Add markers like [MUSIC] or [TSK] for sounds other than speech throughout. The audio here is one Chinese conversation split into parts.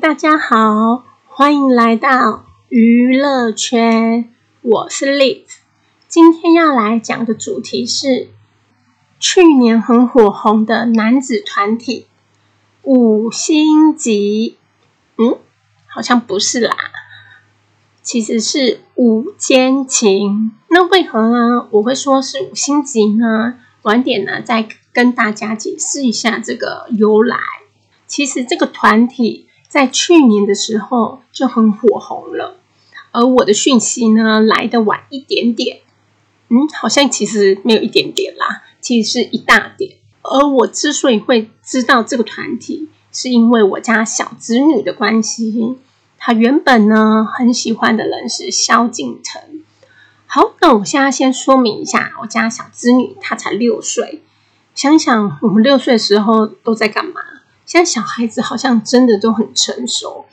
大家好，欢迎来到娱乐圈，我是 Liz。今天要来讲的主题是去年很火红的男子团体五星级。嗯，好像不是啦，其实是五间情。那为何呢？我会说是五星级呢？晚点呢，再跟大家解释一下这个由来。其实这个团体在去年的时候就很火红了，而我的讯息呢来的晚一点点，嗯，好像其实没有一点点啦，其实是一大点。而我之所以会知道这个团体，是因为我家小侄女的关系，她原本呢很喜欢的人是萧敬腾。好，那我现在先说明一下，我家小侄女她才六岁，想想我们六岁的时候都在干嘛？现在小孩子好像真的都很成熟，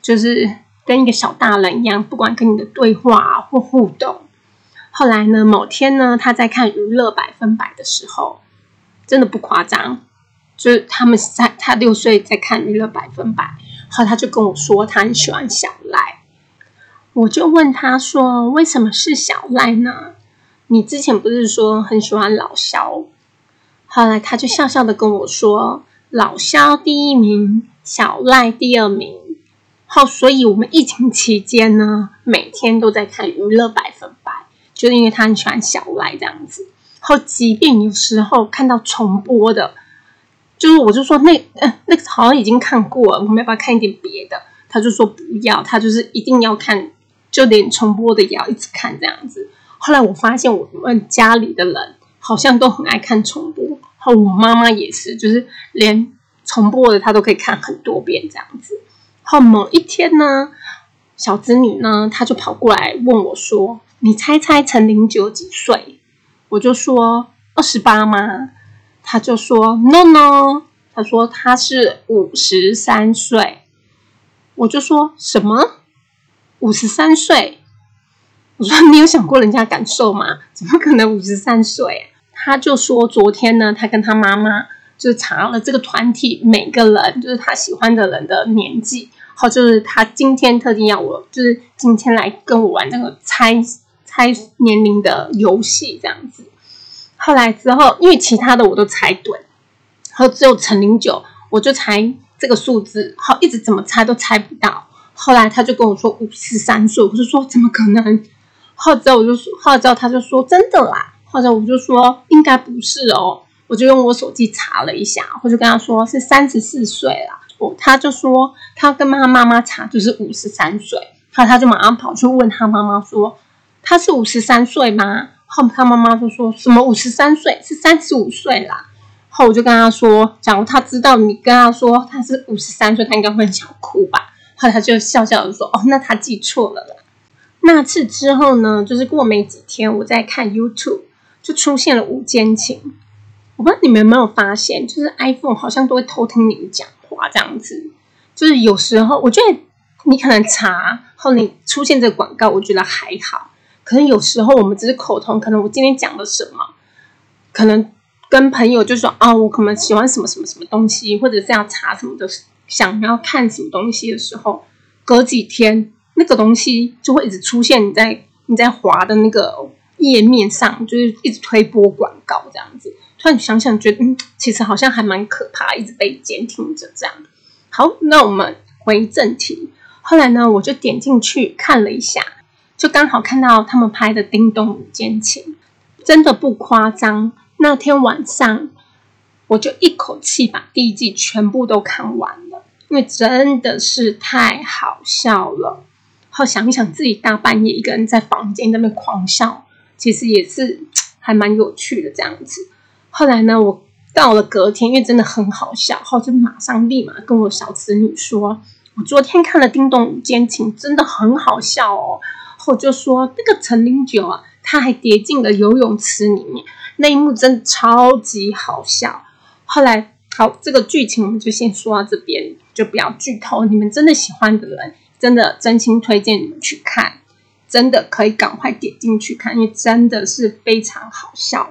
就是跟一个小大人一样，不管跟你的对话或互动。后来呢，某天呢，他在看《娱乐百分百》的时候，真的不夸张，就是他们在他六岁在看《娱乐百分百》，后他就跟我说他很喜欢小赖，我就问他说为什么是小赖呢？你之前不是说很喜欢老肖？后来他就笑笑的跟我说。老肖第一名，小赖第二名。好，所以我们疫情期间呢，每天都在看娱乐百分百，就是因为他很喜欢小赖这样子。后，即便有时候看到重播的，就是我就说那嗯，那个好像已经看过了，我们要不要看一点别的？他就说不要，他就是一定要看，就连重播的也要一直看这样子。后来我发现我们家里的人好像都很爱看重播。我妈妈也是，就是连重播的她都可以看很多遍这样子。后某一天呢，小侄女呢，她就跑过来问我说：“你猜猜陈零九几岁？”我就说：“二十八吗？”她就说：“No No。”她说：“她是五十三岁。”我就说什么？五十三岁？我说：“你有想过人家感受吗？怎么可能五十三岁？”他就说，昨天呢，他跟他妈妈就是查了这个团体每个人，就是他喜欢的人的年纪。好，就是他今天特地要我，就是今天来跟我玩那个猜猜年龄的游戏，这样子。后来之后，因为其他的我都猜对，然后只有陈零九，我就猜这个数字，好，一直怎么猜都猜不到。后来他就跟我说五十三岁，我就说怎么可能？后之后我就说，后之后他就说真的啦。或者我就说应该不是哦，我就用我手机查了一下，我就跟他说是三十四岁啦。我他就说他跟他妈妈查就是五十三岁，后他就马上跑去问他妈妈说他是五十三岁吗？后他妈妈就说什么五十三岁是三十五岁啦。后我就跟他说，假如他知道你跟他说他是五十三岁，他应该会很想哭吧。后来他就笑笑的说哦，那他记错了啦。那次之后呢，就是过没几天，我在看 YouTube。就出现了午间情，我不知道你们有没有发现，就是 iPhone 好像都会偷听你们讲话这样子。就是有时候，我觉得你可能查后你出现这个广告，我觉得还好。可能有时候我们只是口头，可能我今天讲了什么，可能跟朋友就说啊，我可能喜欢什么什么什么东西，或者是要查什么的，想要看什么东西的时候，隔几天那个东西就会一直出现你在你在滑的那个。页面上就是一直推播广告这样子，突然想想觉得，嗯，其实好像还蛮可怕，一直被监听着这样。好，那我们回正题。后来呢，我就点进去看了一下，就刚好看到他们拍的《叮咚五间情》，真的不夸张。那天晚上，我就一口气把第一季全部都看完了，因为真的是太好笑了。好想一想，自己大半夜一个人在房间那边狂笑。其实也是 [TSK] 还蛮有趣的这样子。后来呢，我到了隔天，因为真的很好笑，后就马上立马跟我小侄女说：“我昨天看了《叮咚奸情》，真的很好笑哦。”后就说那个陈零九啊，他还跌进了游泳池里面，那一幕真的超级好笑。后来好，这个剧情我们就先说到这边，就不要剧透。你们真的喜欢的人，真的真心推荐你们去看。真的可以赶快点进去看，因为真的是非常好笑。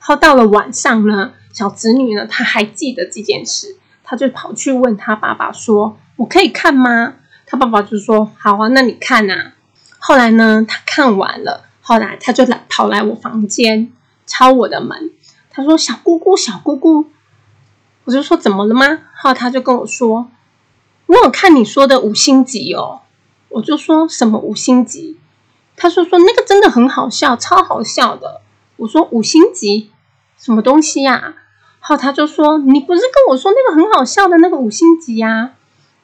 然后到了晚上呢，小侄女呢，她还记得这件事，她就跑去问她爸爸说：“我可以看吗？他爸爸就说好啊，那你看呐。后来呢，他看完了，后来他就来跑来我房间敲我的门，他说小姑姑，小姑姑，我就说怎么了吗？后他就跟我说，我有看你说的五星级哦，我就说什么五星级？他说说那个真的很好笑，超好笑的。我说五星级什么东西呀？后他就说你不是跟我说那个很好笑的那个五星级呀？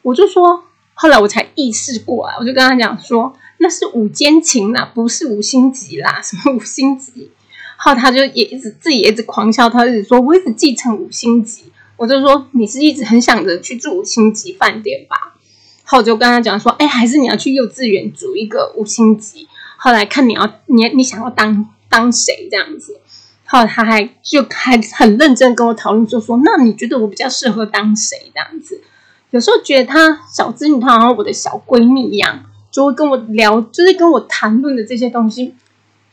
我就说后来我才意识过来，我就跟他讲说那是五间情啦，不是五星级啦，什么五星级？后他就也一直自己一直狂笑，他一直说我一直继承五星级。我就说你是一直很想着去住五星级饭店吧？后我就跟他讲说，哎，还是你要去幼稚园住一个五星级。后来看你要你你想要当当谁这样子，后来他还就还很认真跟我讨论，就说那你觉得我比较适合当谁这样子？有时候觉得他小子女，她好像我的小闺蜜一样，就会跟我聊，就是跟我谈论的这些东西，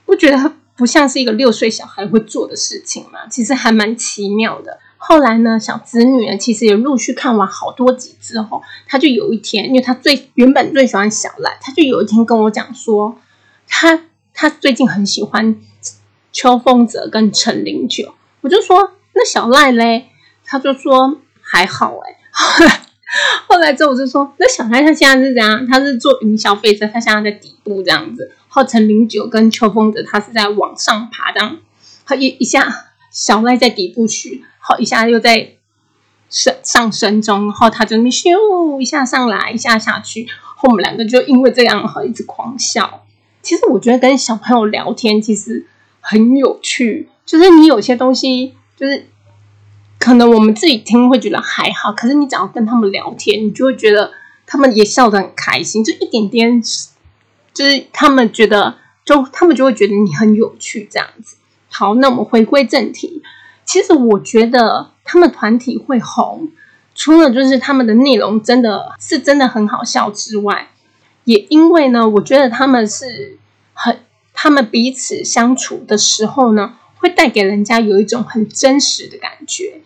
不觉得不像是一个六岁小孩会做的事情嘛？其实还蛮奇妙的。后来呢，小子女呢，其实也陆续看完好多集之后，他就有一天，因为他最原本最喜欢小赖，他就有一天跟我讲说。他他最近很喜欢邱风泽跟陈零九，我就说那小赖嘞，他就说还好哎。[LAUGHS] 后来之后我就说那小赖他现在是怎样？他是做云霄飞车，他现在在底部这样子。然后陈零九跟邱风泽他是在往上爬这样，他一一下小赖在底部去，好一下又在升上升中，然后他就咻一下上来，一下下去，后我们两个就因为这样哈一直狂笑。其实我觉得跟小朋友聊天其实很有趣，就是你有些东西，就是可能我们自己听会觉得还好，可是你只要跟他们聊天，你就会觉得他们也笑得很开心，就一点点，就是他们觉得，就他们就会觉得你很有趣这样子。好，那我们回归正题，其实我觉得他们团体会红，除了就是他们的内容真的是真的很好笑之外。也因为呢，我觉得他们是很，他们彼此相处的时候呢，会带给人家有一种很真实的感觉。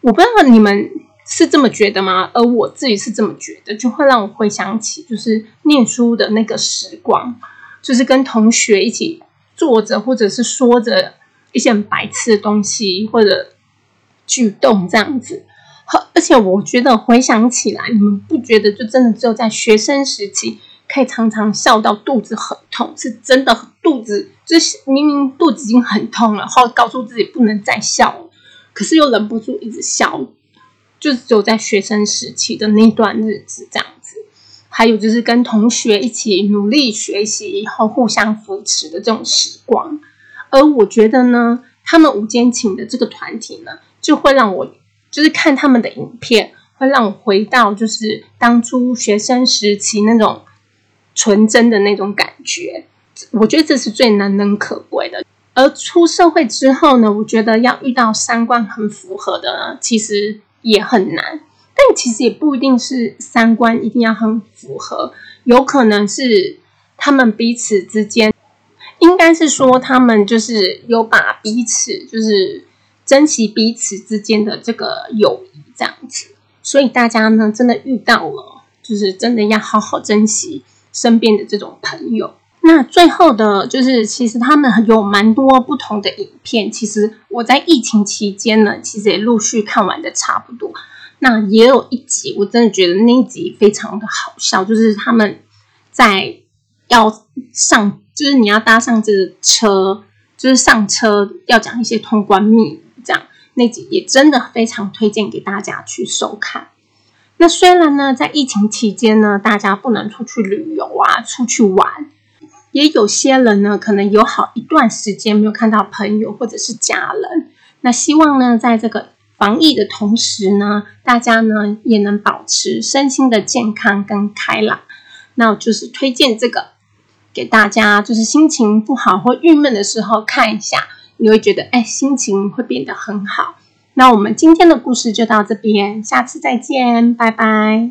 我不知道你们是这么觉得吗？而我自己是这么觉得，就会让我回想起就是念书的那个时光，就是跟同学一起坐着或者是说着一些很白痴的东西或者举动这样子。而且我觉得回想起来，你们不觉得就真的只有在学生时期可以常常笑到肚子很痛，是真的肚子就是明明肚子已经很痛了，然后告诉自己不能再笑了，可是又忍不住一直笑，就只有在学生时期的那段日子这样子。还有就是跟同学一起努力学习，以后互相扶持的这种时光。而我觉得呢，他们无间情的这个团体呢，就会让我。就是看他们的影片，会让我回到就是当初学生时期那种纯真的那种感觉。我觉得这是最难能可贵的。而出社会之后呢，我觉得要遇到三观很符合的，呢，其实也很难。但其实也不一定是三观一定要很符合，有可能是他们彼此之间，应该是说他们就是有把彼此就是。珍惜彼此之间的这个友谊，这样子，所以大家呢，真的遇到了，就是真的要好好珍惜身边的这种朋友。那最后的，就是其实他们有蛮多不同的影片，其实我在疫情期间呢，其实也陆续看完的差不多。那也有一集，我真的觉得那一集非常的好笑，就是他们在要上，就是你要搭上这个车，就是上车要讲一些通关密。这样那集也真的非常推荐给大家去收看。那虽然呢，在疫情期间呢，大家不能出去旅游啊，出去玩，也有些人呢，可能有好一段时间没有看到朋友或者是家人。那希望呢，在这个防疫的同时呢，大家呢也能保持身心的健康跟开朗。那我就是推荐这个给大家，就是心情不好或郁闷的时候看一下。你会觉得，哎，心情会变得很好。那我们今天的故事就到这边，下次再见，拜拜。